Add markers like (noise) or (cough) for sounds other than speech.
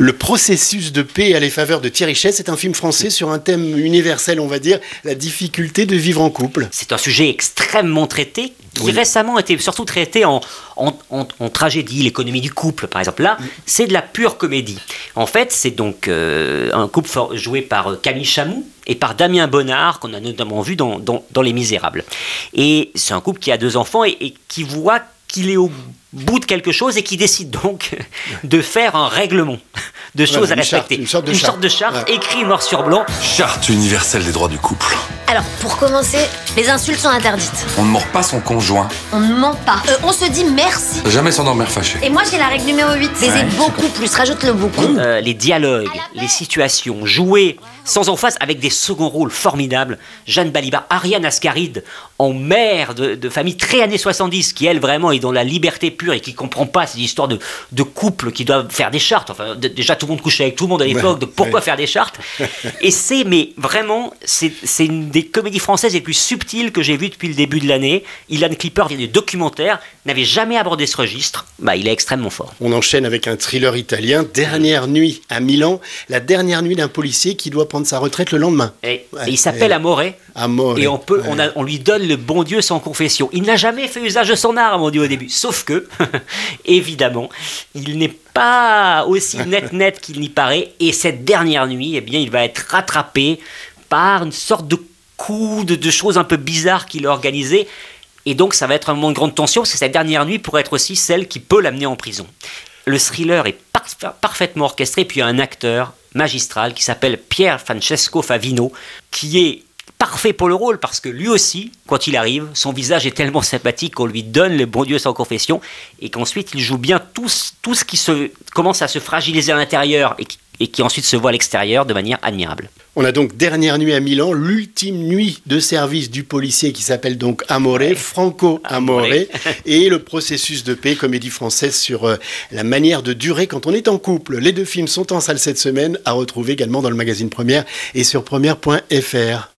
Le processus de paix à les faveurs de Thierry Chess c'est un film français sur un thème universel, on va dire, la difficulté de vivre en couple. C'est un sujet extrêmement traité, qui récemment a été surtout traité en, en, tragédie, l'économie du couple, par exemple. Là, c'est de la pure comédie. En fait, c'est donc euh, un couple joué par euh, Camille Chamou et par Damien Bonnard, qu'on a notamment vu dans, dans, Les Misérables. Et c'est un couple qui a deux enfants et, et qui voit qu'il est au bout de quelque chose et qui décide donc (laughs) de faire un règlement de choses à respecter. une sorte de charte, sorte de charte écrit noir sur blanc. Charte universelle des droits du couple. Alors, pour commencer, les insultes sont interdites. On ne mord pas son conjoint. On ne ment pas. Euh, on se dit merci. Jamais s'endormir fâché. Et moi, j'ai la règle numéro 8. Baiser beaucoup plus, rajoute le beaucoup. Euh, les dialogues, les situations, jouer sans emphase avec des seconds rôles formidables. Jeanne Balibar, Ariane Ascaride, en mère de, famille très années 70, qui elle vraiment est dans la liberté pure et qui comprend pas ces histoires de, de couples qui doivent faire des chartes. Enfin, déjà tout le monde couchait avec tout le monde à l'époque, donc pourquoi faire des chartes (laughs) Et c'est, mais vraiment, c'est une des comédies françaises les plus subtiles que j'ai vues depuis le début de l'année. Ilan Clipper vient des documentaires, n'avait jamais abordé ce registre. Bah, il est extrêmement fort. On enchaîne avec un thriller italien, Dernière nuit à Milan, la dernière nuit d'un policier qui doit prendre sa retraite le lendemain. Et, il s'appelle Amore. Amore. Et on, peut, on, on lui donne le bon Dieu sans confession. Il n'a jamais fait usage de son arme, on dit au début. Sauf que, (laughs) évidemment, il n'est pas aussi net net qu'il n'y paraît. Et cette dernière nuit, eh bien, il va être rattrapé par une sorte de coup de, choses un peu bizarres qu'il a organisées. Et donc, ça va être un moment de grande tension, parce que cette dernière nuit pourrait être aussi celle qui peut l'amener en prison. Le thriller est parfaitement orchestré, puis il y a un acteur magistral qui s'appelle Pierre Francesco Favino, qui est parfait pour le rôle parce que lui aussi, quand il arrive, son visage est tellement sympathique qu'on lui donne le bon Dieu sans confession et qu'ensuite il joue bien tout, tout ce qui se, commence à se fragiliser à l'intérieur et qui, et qui ensuite se voit à l'extérieur de manière admirable. On a donc Dernière nuit à Milan, l'ultime nuit de service du policier qui s'appelle donc Amore, Franco Amore, (laughs) et le processus de paix, comédie française sur euh, la manière de durer quand on est en couple. Les deux films sont en salle cette semaine, à retrouver également dans le magazine Première et sur première.fr.